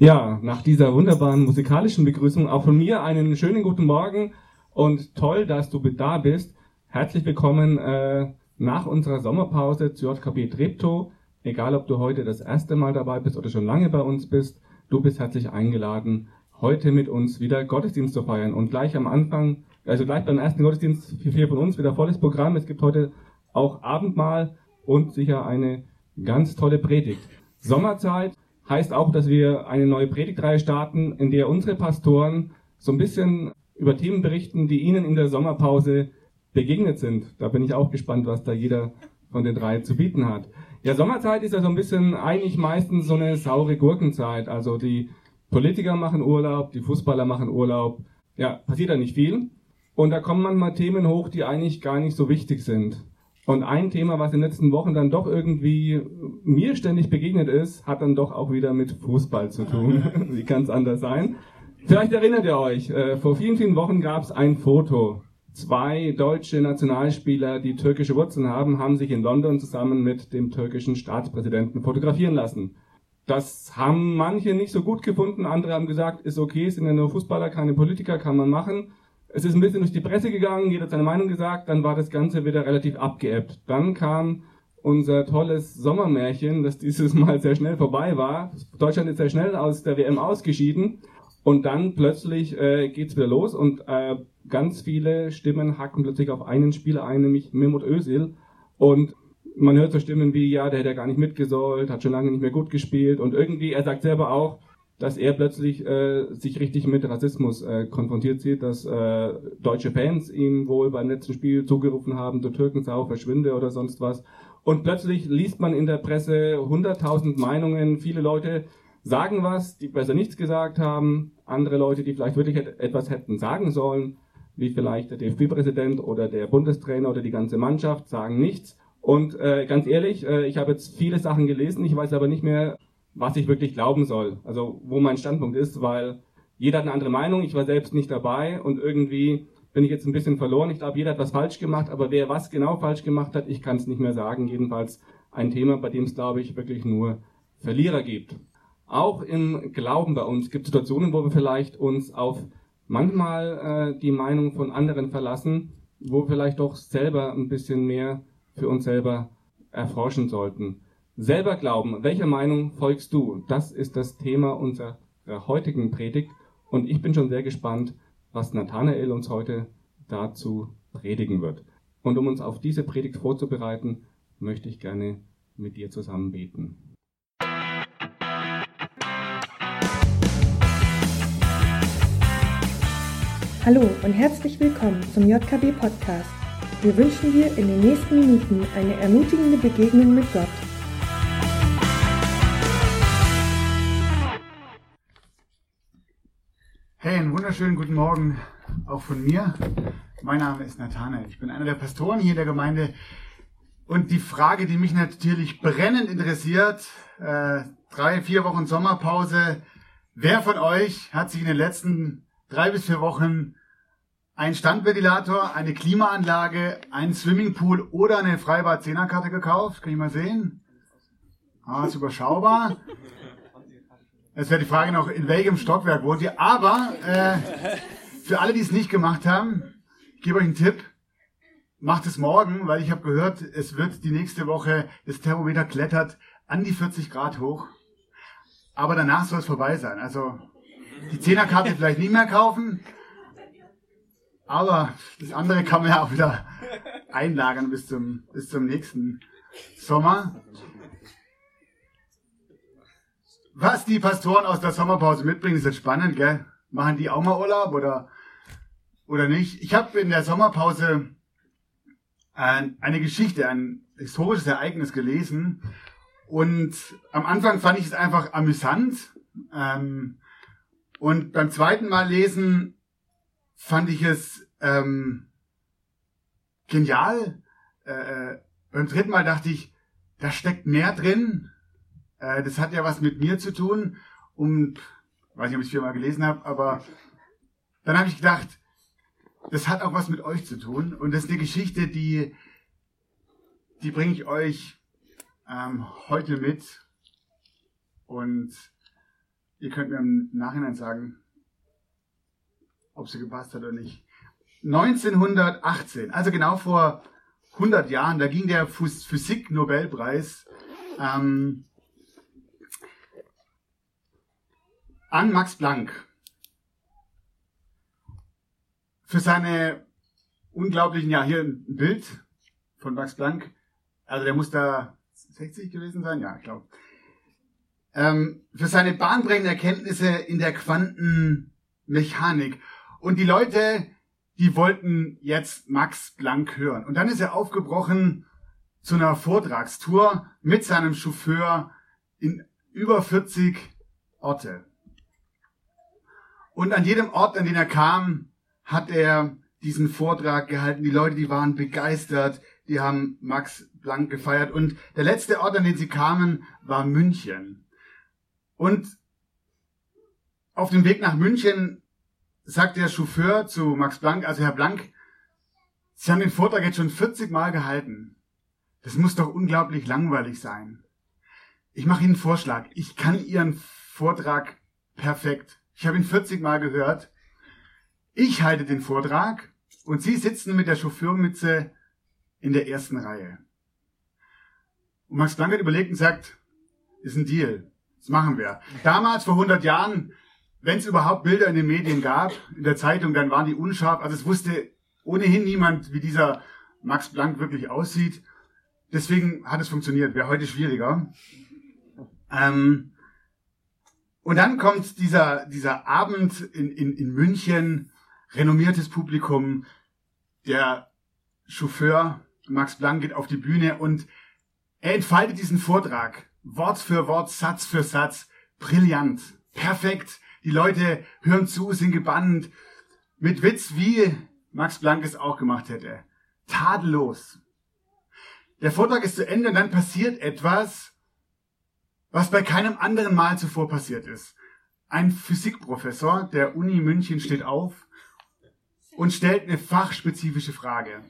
Ja, nach dieser wunderbaren musikalischen Begrüßung auch von mir einen schönen guten Morgen und toll, dass du da bist. Herzlich willkommen äh, nach unserer Sommerpause zu JKB Treptow. Egal, ob du heute das erste Mal dabei bist oder schon lange bei uns bist, du bist herzlich eingeladen, heute mit uns wieder Gottesdienst zu feiern. Und gleich am Anfang, also gleich beim ersten Gottesdienst für vier von uns wieder volles Programm. Es gibt heute auch Abendmahl und sicher eine ganz tolle Predigt. Sommerzeit heißt auch, dass wir eine neue Predigtreihe starten, in der unsere Pastoren so ein bisschen über Themen berichten, die ihnen in der Sommerpause begegnet sind. Da bin ich auch gespannt, was da jeder von den drei zu bieten hat. Ja, Sommerzeit ist ja so ein bisschen eigentlich meistens so eine saure Gurkenzeit. Also die Politiker machen Urlaub, die Fußballer machen Urlaub. Ja, passiert da nicht viel. Und da kommen manchmal Themen hoch, die eigentlich gar nicht so wichtig sind. Und ein Thema, was in den letzten Wochen dann doch irgendwie mir ständig begegnet ist, hat dann doch auch wieder mit Fußball zu tun. Wie kann es anders sein? Vielleicht erinnert ihr euch, äh, vor vielen, vielen Wochen gab es ein Foto. Zwei deutsche Nationalspieler, die türkische Wurzeln haben, haben sich in London zusammen mit dem türkischen Staatspräsidenten fotografieren lassen. Das haben manche nicht so gut gefunden, andere haben gesagt, ist okay, sind ja nur Fußballer, keine Politiker, kann man machen. Es ist ein bisschen durch die Presse gegangen, jeder hat seine Meinung gesagt, dann war das Ganze wieder relativ abgeebbt. Dann kam unser tolles Sommermärchen, das dieses Mal sehr schnell vorbei war. Deutschland ist sehr schnell aus der WM ausgeschieden. Und dann plötzlich äh, geht's wieder los und äh, ganz viele Stimmen hacken plötzlich auf einen Spieler ein, nämlich Mehmet Özil. Und man hört so Stimmen wie, ja, der hätte ja gar nicht mitgesollt, hat schon lange nicht mehr gut gespielt. Und irgendwie, er sagt selber auch, dass er plötzlich äh, sich richtig mit Rassismus äh, konfrontiert sieht, dass äh, deutsche Fans ihm wohl beim letzten Spiel zugerufen haben, du Türkensau, verschwinde oder sonst was. Und plötzlich liest man in der Presse hunderttausend Meinungen, viele Leute sagen was, die besser nichts gesagt haben, andere Leute, die vielleicht wirklich etwas hätten sagen sollen, wie vielleicht der DFB-Präsident oder der Bundestrainer oder die ganze Mannschaft, sagen nichts. Und äh, ganz ehrlich, äh, ich habe jetzt viele Sachen gelesen, ich weiß aber nicht mehr, was ich wirklich glauben soll. Also wo mein Standpunkt ist, weil jeder hat eine andere Meinung. Ich war selbst nicht dabei und irgendwie bin ich jetzt ein bisschen verloren. Ich glaube, jeder hat was falsch gemacht, aber wer was genau falsch gemacht hat, ich kann es nicht mehr sagen. Jedenfalls ein Thema, bei dem es, glaube ich, wirklich nur Verlierer gibt. Auch im Glauben bei uns gibt es Situationen, wo wir vielleicht uns auf manchmal äh, die Meinung von anderen verlassen, wo wir vielleicht doch selber ein bisschen mehr für uns selber erforschen sollten selber glauben. Welcher Meinung folgst du? Das ist das Thema unserer heutigen Predigt. Und ich bin schon sehr gespannt, was Nathanael uns heute dazu predigen wird. Und um uns auf diese Predigt vorzubereiten, möchte ich gerne mit dir zusammen beten. Hallo und herzlich willkommen zum JKB Podcast. Wir wünschen dir in den nächsten Minuten eine ermutigende Begegnung mit Gott. Wunderschönen guten Morgen auch von mir. Mein Name ist Nathanael. Ich bin einer der Pastoren hier in der Gemeinde. Und die Frage, die mich natürlich brennend interessiert, äh, drei, vier Wochen Sommerpause. Wer von euch hat sich in den letzten drei bis vier Wochen einen Standventilator, eine Klimaanlage, einen Swimmingpool oder eine Freibad-Zehnerkarte gekauft? Kann ich mal sehen? Ah, ist überschaubar. Es wäre die Frage noch, in welchem Stockwerk wohnt ihr? Aber äh, für alle, die es nicht gemacht haben, ich gebe euch einen Tipp. Macht es morgen, weil ich habe gehört, es wird die nächste Woche, das Thermometer klettert an die 40 Grad hoch. Aber danach soll es vorbei sein. Also die Zehnerkarte vielleicht nicht mehr kaufen. Aber das andere kann man ja auch wieder einlagern bis zum, bis zum nächsten Sommer was die Pastoren aus der Sommerpause mitbringen, ist jetzt spannend, gell? Machen die auch mal Urlaub oder, oder nicht? Ich habe in der Sommerpause eine Geschichte, ein historisches Ereignis gelesen. Und am Anfang fand ich es einfach amüsant. Ähm, und beim zweiten Mal lesen fand ich es ähm, genial. Äh, äh beim dritten Mal dachte ich, da steckt mehr drin. Äh, das hat ja was mit mir zu tun. Und weiß nicht, ob ich es viermal gelesen habe, aber dann habe ich gedacht, das hat auch was mit euch zu tun. Und das ist eine Geschichte, die, die bringe ich euch ähm, heute mit. Und Ihr könnt mir im Nachhinein sagen, ob sie gepasst hat oder nicht. 1918, also genau vor 100 Jahren, da ging der Physik-Nobelpreis ähm, an Max Planck für seine unglaublichen, ja, hier ein Bild von Max Planck. Also der muss da 60 gewesen sein, ja, ich glaube. Ähm, für seine bahnbrechenden Erkenntnisse in der Quantenmechanik. Und die Leute, die wollten jetzt Max Planck hören. Und dann ist er aufgebrochen zu einer Vortragstour mit seinem Chauffeur in über 40 Orte. Und an jedem Ort, an den er kam, hat er diesen Vortrag gehalten. Die Leute, die waren begeistert, die haben Max Planck gefeiert. Und der letzte Ort, an den sie kamen, war München. Und auf dem Weg nach München sagt der Chauffeur zu Max Planck, also Herr Planck, Sie haben den Vortrag jetzt schon 40 Mal gehalten. Das muss doch unglaublich langweilig sein. Ich mache Ihnen einen Vorschlag. Ich kann Ihren Vortrag perfekt. Ich habe ihn 40 Mal gehört. Ich halte den Vortrag und Sie sitzen mit der Chauffeurmütze in der ersten Reihe. Und Max Planck hat überlegt und sagt, ist ein Deal. Das machen wir. Damals, vor 100 Jahren, wenn es überhaupt Bilder in den Medien gab, in der Zeitung, dann waren die unscharf. Also es wusste ohnehin niemand, wie dieser Max Planck wirklich aussieht. Deswegen hat es funktioniert. Wäre heute schwieriger. Ähm, und dann kommt dieser, dieser Abend in, in, in München, renommiertes Publikum, der Chauffeur Max Planck geht auf die Bühne und er entfaltet diesen Vortrag. Wort für Wort, Satz für Satz. Brillant. Perfekt. Die Leute hören zu, sind gebannt. Mit Witz, wie Max Planck es auch gemacht hätte. Tadellos. Der Vortrag ist zu Ende und dann passiert etwas, was bei keinem anderen Mal zuvor passiert ist. Ein Physikprofessor der Uni München steht auf und stellt eine fachspezifische Frage.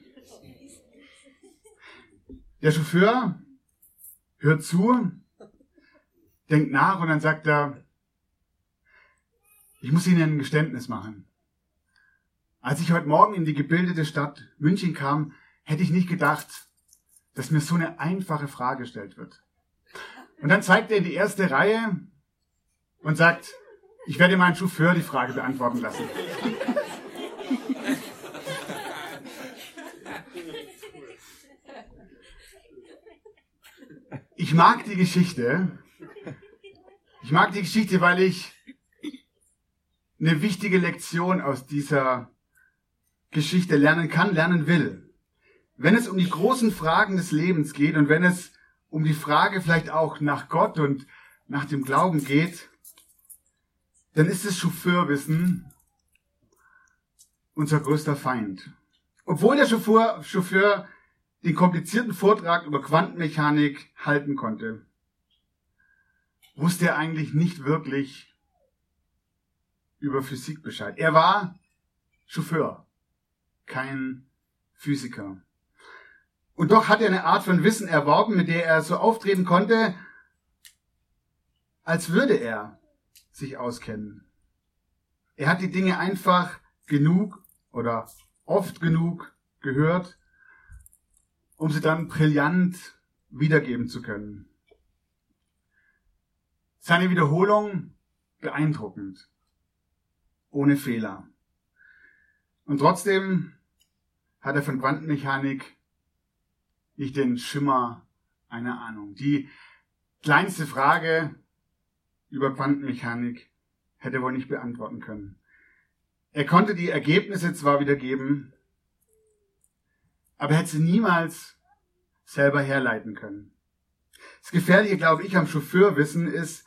Der Chauffeur hört zu, denkt nach und dann sagt er, ich muss Ihnen ein Geständnis machen. Als ich heute Morgen in die gebildete Stadt München kam, hätte ich nicht gedacht, dass mir so eine einfache Frage gestellt wird. Und dann zeigt er in die erste Reihe und sagt, ich werde meinen Chauffeur die Frage beantworten lassen. Ich mag die Geschichte. Ich mag die Geschichte, weil ich eine wichtige Lektion aus dieser Geschichte lernen kann, lernen will. Wenn es um die großen Fragen des Lebens geht und wenn es um die Frage vielleicht auch nach Gott und nach dem Glauben geht, dann ist das Chauffeurwissen unser größter Feind. Obwohl der Chauffeur, Chauffeur den komplizierten Vortrag über Quantenmechanik halten konnte, wusste er eigentlich nicht wirklich über Physik Bescheid. Er war Chauffeur, kein Physiker. Und doch hat er eine Art von Wissen erworben, mit der er so auftreten konnte, als würde er sich auskennen. Er hat die Dinge einfach genug oder oft genug gehört, um sie dann brillant wiedergeben zu können. Seine Wiederholung beeindruckend, ohne Fehler. Und trotzdem hat er von Quantenmechanik nicht den Schimmer einer Ahnung. Die kleinste Frage über Quantenmechanik hätte er wohl nicht beantworten können. Er konnte die Ergebnisse zwar wiedergeben, aber er hätte sie niemals selber herleiten können. Das Gefährliche, glaube ich, am Chauffeurwissen ist,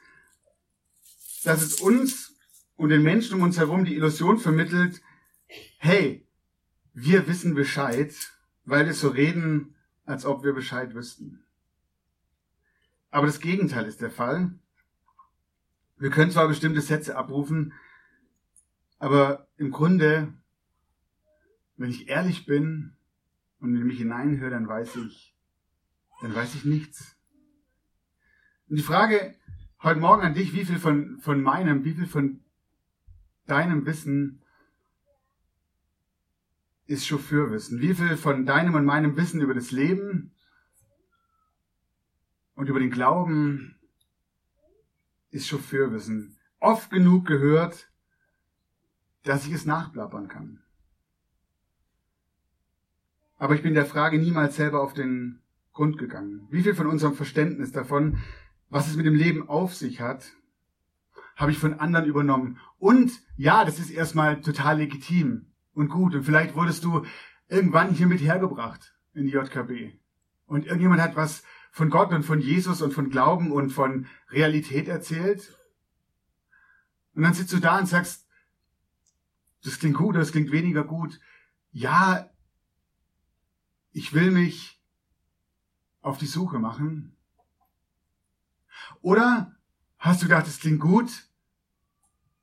dass es uns und den Menschen um uns herum die Illusion vermittelt, hey, wir wissen Bescheid, weil wir so reden, als ob wir Bescheid wüssten. Aber das Gegenteil ist der Fall. Wir können zwar bestimmte Sätze abrufen, aber im Grunde, wenn ich ehrlich bin und in mich hineinhöre, dann weiß ich, dann weiß ich nichts. Und die Frage heute Morgen an dich, wie viel von, von meinem, wie viel von deinem Wissen ist Chauffeurwissen? Wie viel von deinem und meinem Wissen über das Leben und über den Glauben ist Chauffeurwissen? Oft genug gehört, dass ich es nachplappern kann. Aber ich bin der Frage niemals selber auf den Grund gegangen. Wie viel von unserem Verständnis davon, was es mit dem Leben auf sich hat, habe ich von anderen übernommen. Und ja, das ist erstmal total legitim und gut. Und vielleicht wurdest du irgendwann hier mit hergebracht in die JKB. Und irgendjemand hat was von Gott und von Jesus und von Glauben und von Realität erzählt. Und dann sitzt du da und sagst, das klingt gut, das klingt weniger gut. Ja, ich will mich auf die Suche machen. Oder hast du gedacht, das klingt gut,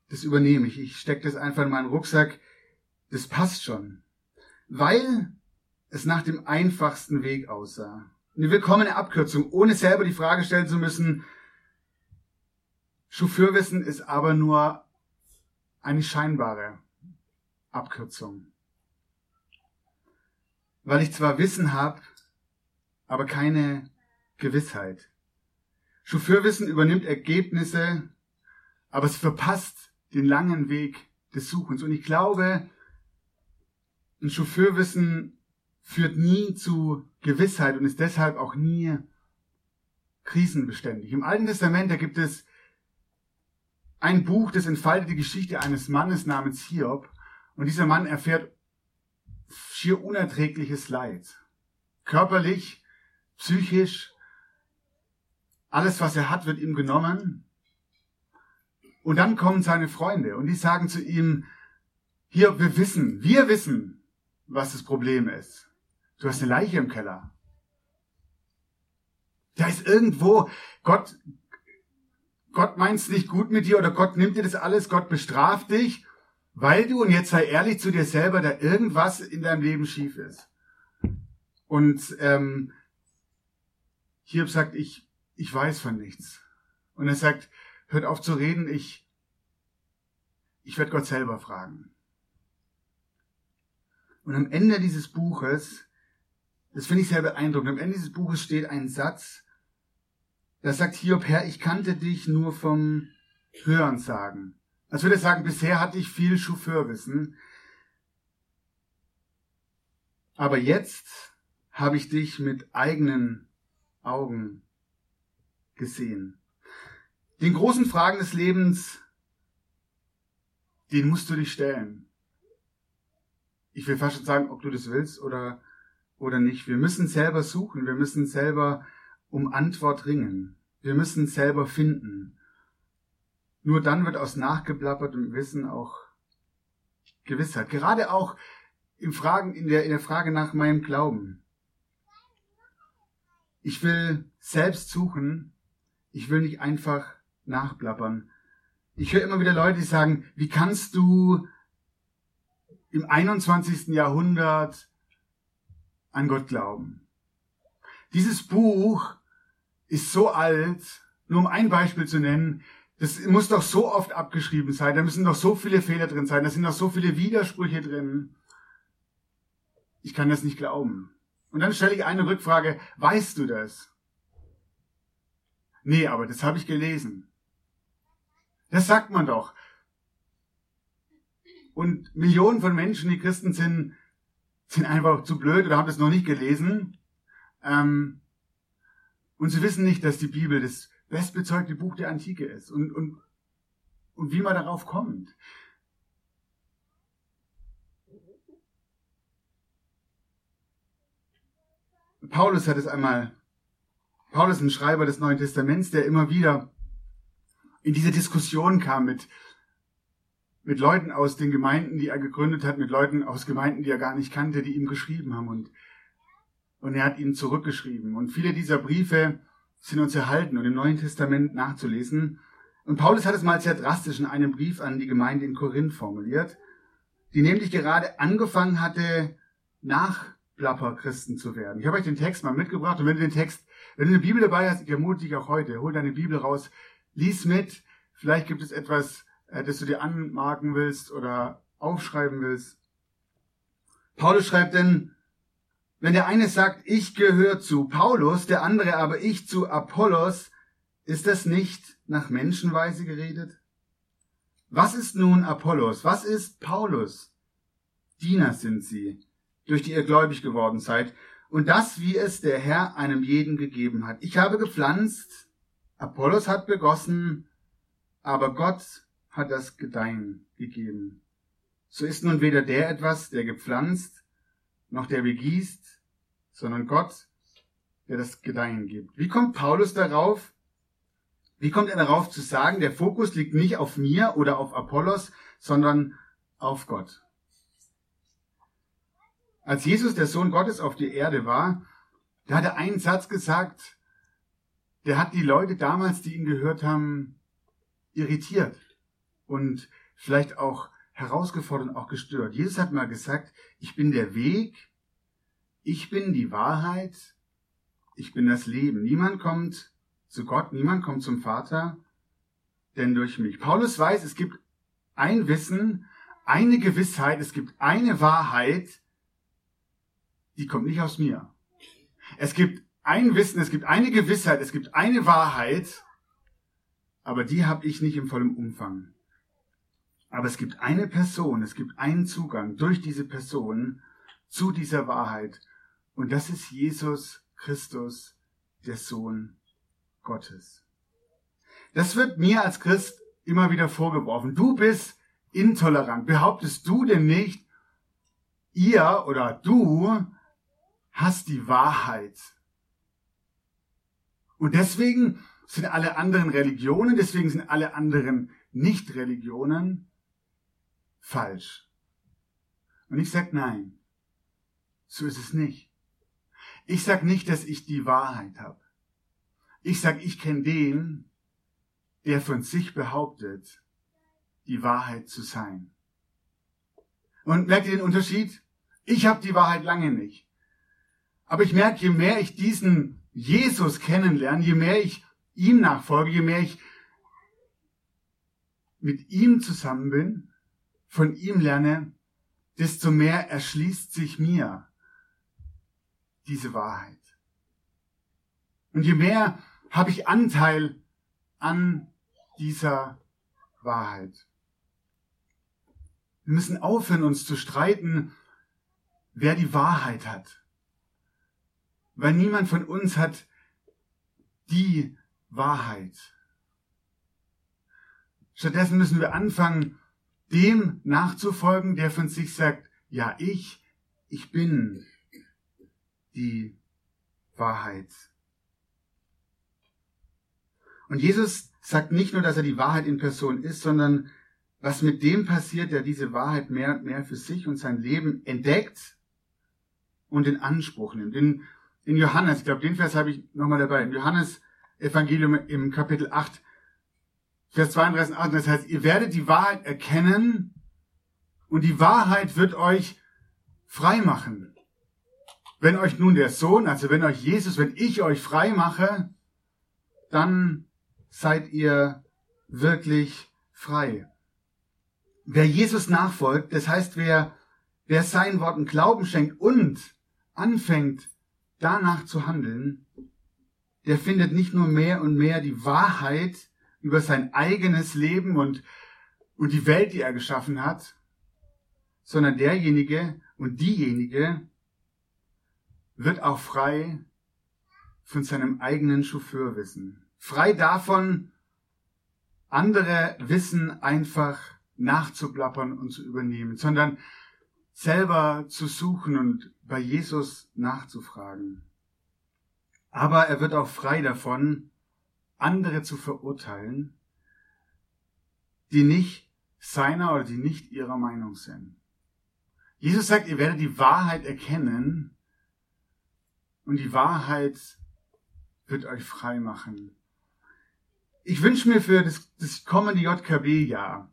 das übernehme ich. Ich stecke das einfach in meinen Rucksack. Das passt schon. Weil es nach dem einfachsten Weg aussah. Eine willkommene Abkürzung, ohne selber die Frage stellen zu müssen, Chauffeurwissen ist aber nur eine scheinbare Abkürzung. Weil ich zwar Wissen habe, aber keine Gewissheit. Chauffeurwissen übernimmt Ergebnisse, aber es verpasst den langen Weg des Suchens. Und ich glaube, ein Chauffeurwissen führt nie zu Gewissheit und ist deshalb auch nie krisenbeständig. Im Alten Testament, da gibt es ein Buch, das entfaltet die Geschichte eines Mannes namens Hiob. Und dieser Mann erfährt schier unerträgliches Leid. Körperlich, psychisch, alles, was er hat, wird ihm genommen. Und dann kommen seine Freunde und die sagen zu ihm, hier, wir wissen, wir wissen, was das Problem ist. Du hast eine Leiche im Keller. Da ist irgendwo, Gott, Gott meint es nicht gut mit dir oder Gott nimmt dir das alles, Gott bestraft dich, weil du, und jetzt sei ehrlich zu dir selber, da irgendwas in deinem Leben schief ist. Und ähm, Hiob sagt, ich, ich weiß von nichts. Und er sagt, hört auf zu reden, ich, ich werde Gott selber fragen. Und am Ende dieses Buches, das finde ich sehr beeindruckend, am Ende dieses Buches steht ein Satz, da sagt Hiob, Herr, ich kannte dich nur vom Hören sagen. Als würde er sagen, bisher hatte ich viel Chauffeurwissen, aber jetzt habe ich dich mit eigenen Augen gesehen. Den großen Fragen des Lebens, den musst du dich stellen. Ich will fast schon sagen, ob du das willst oder, oder nicht. Wir müssen selber suchen, wir müssen selber um Antwort ringen. Wir müssen selber finden. Nur dann wird aus nachgeplappertem Wissen auch Gewissheit. Gerade auch im Fragen, in der, in der Frage nach meinem Glauben. Ich will selbst suchen. Ich will nicht einfach nachplappern. Ich höre immer wieder Leute, die sagen, wie kannst du im 21. Jahrhundert an Gott glauben? Dieses Buch ist so alt, nur um ein Beispiel zu nennen, das muss doch so oft abgeschrieben sein, da müssen doch so viele Fehler drin sein, da sind doch so viele Widersprüche drin. Ich kann das nicht glauben. Und dann stelle ich eine Rückfrage, weißt du das? Nee, aber das habe ich gelesen. Das sagt man doch. Und Millionen von Menschen, die Christen sind, sind einfach zu blöd oder haben das noch nicht gelesen. Ähm, und sie wissen nicht, dass die Bibel das bestbezeugte Buch der Antike ist und, und, und wie man darauf kommt. Paulus hat es einmal, Paulus, ein Schreiber des Neuen Testaments, der immer wieder in diese Diskussion kam mit, mit Leuten aus den Gemeinden, die er gegründet hat, mit Leuten aus Gemeinden, die er gar nicht kannte, die ihm geschrieben haben und, und er hat ihnen zurückgeschrieben. Und viele dieser Briefe sind uns erhalten und im Neuen Testament nachzulesen. Und Paulus hat es mal sehr drastisch in einem Brief an die Gemeinde in Korinth formuliert, die nämlich gerade angefangen hatte, Nachplapper-Christen zu werden. Ich habe euch den Text mal mitgebracht und wenn du den Text, wenn du eine Bibel dabei hast, ich ermute dich auch heute, hol deine Bibel raus, lies mit. Vielleicht gibt es etwas, äh, das du dir anmarken willst oder aufschreiben willst. Paulus schreibt denn, wenn der eine sagt, ich gehöre zu Paulus, der andere aber ich zu Apollos, ist das nicht nach Menschenweise geredet? Was ist nun Apollos? Was ist Paulus? Diener sind sie, durch die ihr gläubig geworden seid, und das, wie es der Herr einem jeden gegeben hat. Ich habe gepflanzt, Apollos hat begossen, aber Gott hat das Gedeihen gegeben. So ist nun weder der etwas, der gepflanzt, noch der begießt, sondern Gott, der das Gedeihen gibt. Wie kommt Paulus darauf? Wie kommt er darauf zu sagen, der Fokus liegt nicht auf mir oder auf Apollos, sondern auf Gott? Als Jesus, der Sohn Gottes, auf die Erde war, da hat er einen Satz gesagt, der hat die Leute damals, die ihn gehört haben, irritiert und vielleicht auch herausgefordert und auch gestört. Jesus hat mal gesagt, ich bin der Weg, ich bin die Wahrheit, ich bin das Leben. Niemand kommt zu Gott, niemand kommt zum Vater, denn durch mich. Paulus weiß, es gibt ein Wissen, eine Gewissheit, es gibt eine Wahrheit, die kommt nicht aus mir. Es gibt ein Wissen, es gibt eine Gewissheit, es gibt eine Wahrheit, aber die habe ich nicht im vollen Umfang. Aber es gibt eine Person, es gibt einen Zugang durch diese Person zu dieser Wahrheit. Und das ist Jesus Christus, der Sohn Gottes. Das wird mir als Christ immer wieder vorgeworfen. Du bist intolerant. Behauptest du denn nicht, ihr oder du hast die Wahrheit? Und deswegen sind alle anderen Religionen, deswegen sind alle anderen Nicht-Religionen falsch. Und ich sage nein, so ist es nicht. Ich sage nicht, dass ich die Wahrheit habe. Ich sage, ich kenne den, der von sich behauptet, die Wahrheit zu sein. Und merkt ihr den Unterschied? Ich habe die Wahrheit lange nicht. Aber ich merke, je mehr ich diesen Jesus kennenlerne, je mehr ich ihm nachfolge, je mehr ich mit ihm zusammen bin, von ihm lerne, desto mehr erschließt sich mir diese Wahrheit. Und je mehr habe ich Anteil an dieser Wahrheit. Wir müssen aufhören, uns zu streiten, wer die Wahrheit hat. Weil niemand von uns hat die Wahrheit. Stattdessen müssen wir anfangen, dem nachzufolgen, der von sich sagt, ja, ich, ich bin die Wahrheit. Und Jesus sagt nicht nur, dass er die Wahrheit in Person ist, sondern was mit dem passiert, der diese Wahrheit mehr und mehr für sich und sein Leben entdeckt und in Anspruch nimmt. In, in Johannes, ich glaube, den Vers habe ich nochmal dabei, in Johannes Evangelium im Kapitel 8, Vers 32 und 8, das heißt, ihr werdet die Wahrheit erkennen und die Wahrheit wird euch frei machen. Wenn euch nun der Sohn, also wenn euch Jesus, wenn ich euch frei mache, dann seid ihr wirklich frei. Wer Jesus nachfolgt, das heißt, wer, wer seinen Worten Glauben schenkt und anfängt, danach zu handeln, der findet nicht nur mehr und mehr die Wahrheit über sein eigenes Leben und, und die Welt, die er geschaffen hat, sondern derjenige und diejenige wird auch frei von seinem eigenen Chauffeurwissen frei davon, andere Wissen einfach nachzuplappern und zu übernehmen, sondern selber zu suchen und bei Jesus nachzufragen. Aber er wird auch frei davon, andere zu verurteilen, die nicht seiner oder die nicht ihrer Meinung sind. Jesus sagt, ihr werdet die Wahrheit erkennen und die Wahrheit wird euch frei machen ich wünsche mir für das, das kommende JKB-Jahr,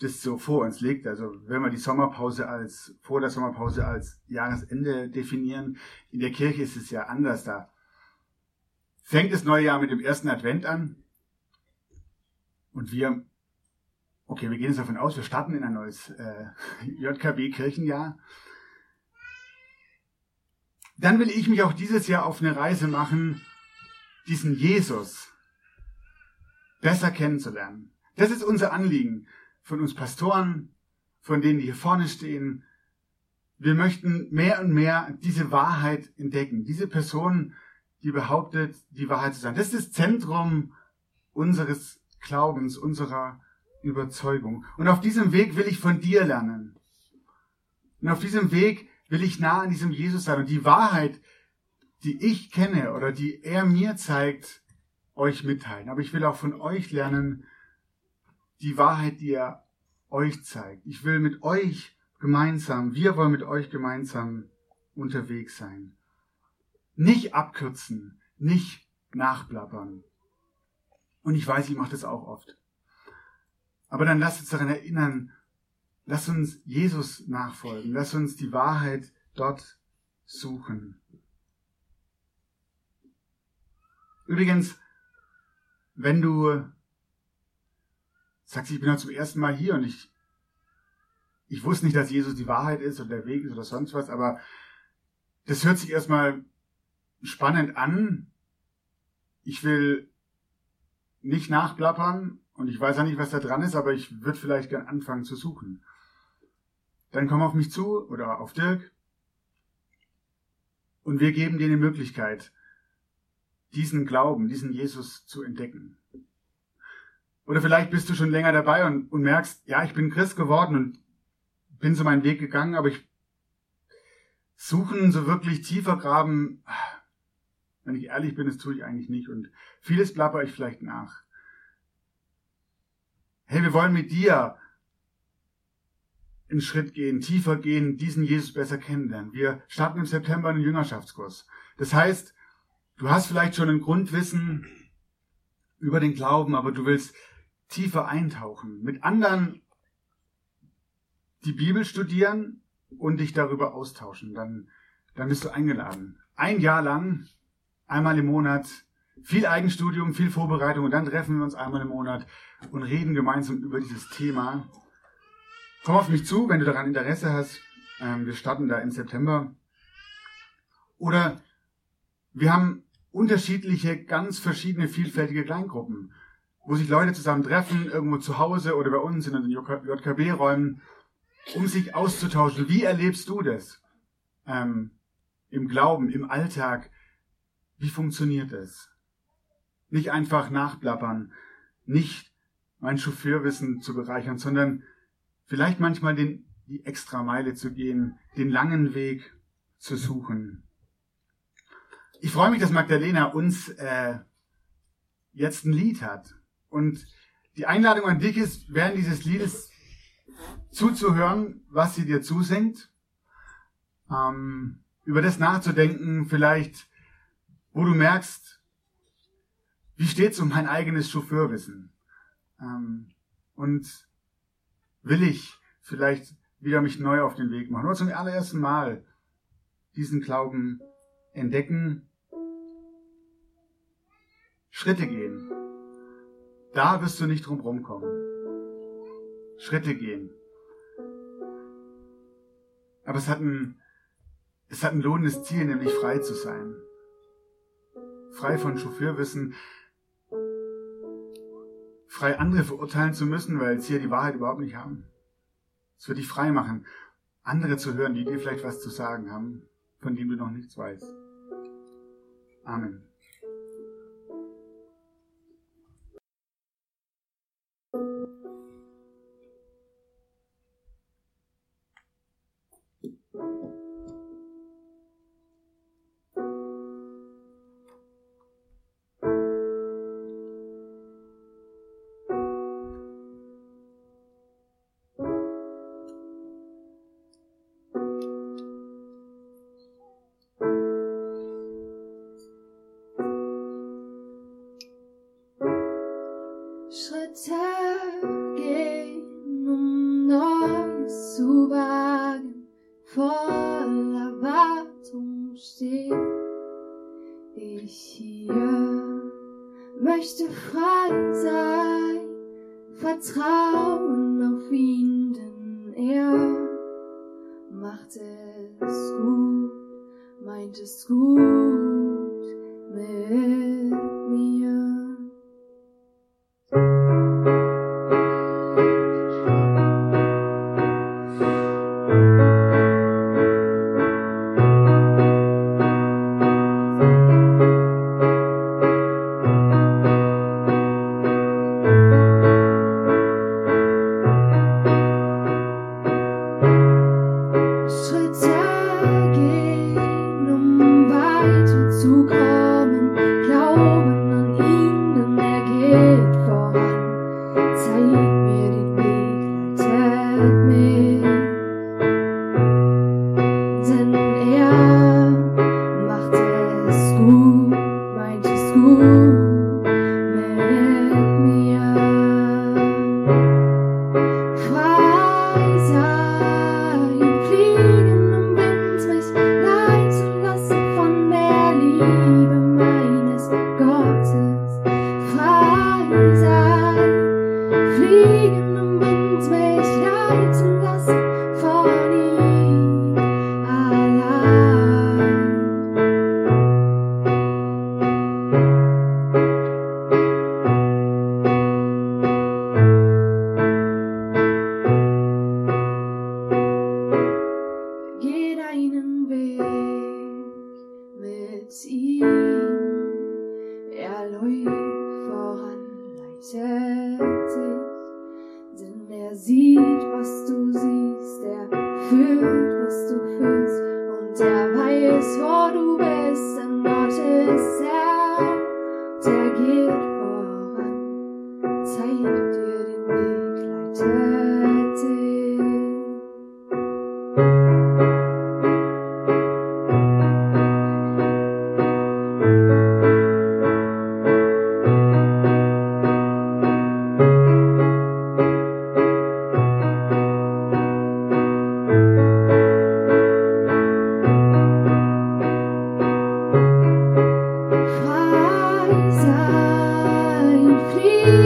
das so vor uns liegt, also wenn wir die Sommerpause als, vor der Sommerpause als Jahresende definieren, in der Kirche ist es ja anders da. Fängt das neue Jahr mit dem ersten Advent an und wir, okay, wir gehen jetzt davon aus, wir starten in ein neues äh, JKB-Kirchenjahr, dann will ich mich auch dieses Jahr auf eine Reise machen, diesen Jesus besser kennenzulernen. Das ist unser Anliegen von uns Pastoren, von denen, die hier vorne stehen. Wir möchten mehr und mehr diese Wahrheit entdecken. Diese Person, die behauptet, die Wahrheit zu sein. Das ist das Zentrum unseres Glaubens, unserer Überzeugung. Und auf diesem Weg will ich von dir lernen. Und auf diesem Weg will ich nah an diesem Jesus sein. Und die Wahrheit, die ich kenne oder die er mir zeigt, euch mitteilen. Aber ich will auch von euch lernen, die Wahrheit, die er euch zeigt. Ich will mit euch gemeinsam, wir wollen mit euch gemeinsam unterwegs sein. Nicht abkürzen, nicht nachblabbern. Und ich weiß, ich mache das auch oft. Aber dann lasst uns daran erinnern, Lass uns Jesus nachfolgen. Lass uns die Wahrheit dort suchen. Übrigens, wenn du sagst, ich bin ja zum ersten Mal hier und ich, ich wusste nicht, dass Jesus die Wahrheit ist oder der Weg ist oder sonst was, aber das hört sich erstmal spannend an. Ich will nicht nachplappern und ich weiß auch nicht, was da dran ist, aber ich würde vielleicht gern anfangen zu suchen. Dann komm auf mich zu oder auf Dirk und wir geben dir eine Möglichkeit, diesen Glauben, diesen Jesus zu entdecken. Oder vielleicht bist du schon länger dabei und, und merkst, ja, ich bin Christ geworden und bin so meinen Weg gegangen, aber ich suchen, so wirklich tiefer graben, wenn ich ehrlich bin, das tue ich eigentlich nicht und vieles plapper ich vielleicht nach. Hey, wir wollen mit dir einen Schritt gehen, tiefer gehen, diesen Jesus besser kennenlernen. Wir starten im September einen Jüngerschaftskurs. Das heißt, du hast vielleicht schon ein Grundwissen über den Glauben, aber du willst tiefer eintauchen, mit anderen die Bibel studieren und dich darüber austauschen. Dann, dann bist du eingeladen. Ein Jahr lang, einmal im Monat, viel Eigenstudium, viel Vorbereitung und dann treffen wir uns einmal im Monat und reden gemeinsam über dieses Thema Komm auf mich zu, wenn du daran Interesse hast. Ähm, wir starten da im September. Oder wir haben unterschiedliche, ganz verschiedene, vielfältige Kleingruppen, wo sich Leute zusammen treffen, irgendwo zu Hause oder bei uns in den JKB-Räumen, um sich auszutauschen. Wie erlebst du das? Ähm, Im Glauben, im Alltag. Wie funktioniert es? Nicht einfach nachplappern, nicht mein Chauffeurwissen zu bereichern, sondern vielleicht manchmal den, die extra Meile zu gehen, den langen Weg zu suchen. Ich freue mich, dass Magdalena uns äh, jetzt ein Lied hat. Und die Einladung an dich ist, während dieses Liedes zuzuhören, was sie dir zusingt, ähm, über das nachzudenken, vielleicht, wo du merkst, wie steht's um mein eigenes Chauffeurwissen? Ähm, und will ich vielleicht wieder mich neu auf den Weg machen oder zum allerersten Mal diesen Glauben entdecken, Schritte gehen. Da wirst du nicht drum rumkommen. Schritte gehen. Aber es hat ein, es hat ein lohnendes Ziel, nämlich frei zu sein. Frei von Chauffeurwissen, frei andere verurteilen zu müssen, weil sie ja die Wahrheit überhaupt nicht haben. Es wird dich frei machen, andere zu hören, die dir vielleicht was zu sagen haben, von dem du noch nichts weißt. Amen. frei sei, vertrauen. Sein,